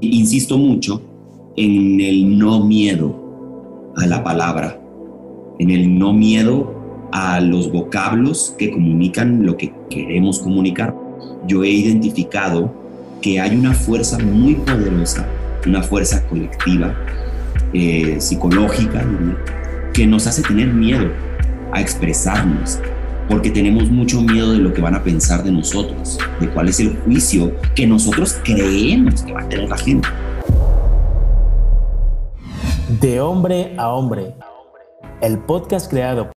Insisto mucho en el no miedo a la palabra, en el no miedo a los vocablos que comunican lo que queremos comunicar. Yo he identificado que hay una fuerza muy poderosa, una fuerza colectiva, eh, psicológica, que nos hace tener miedo a expresarnos, porque tenemos mucho miedo de lo que van a pensar de nosotros, de cuál es el juicio que nosotros creemos que va a tener la gente. De hombre a hombre, el podcast creado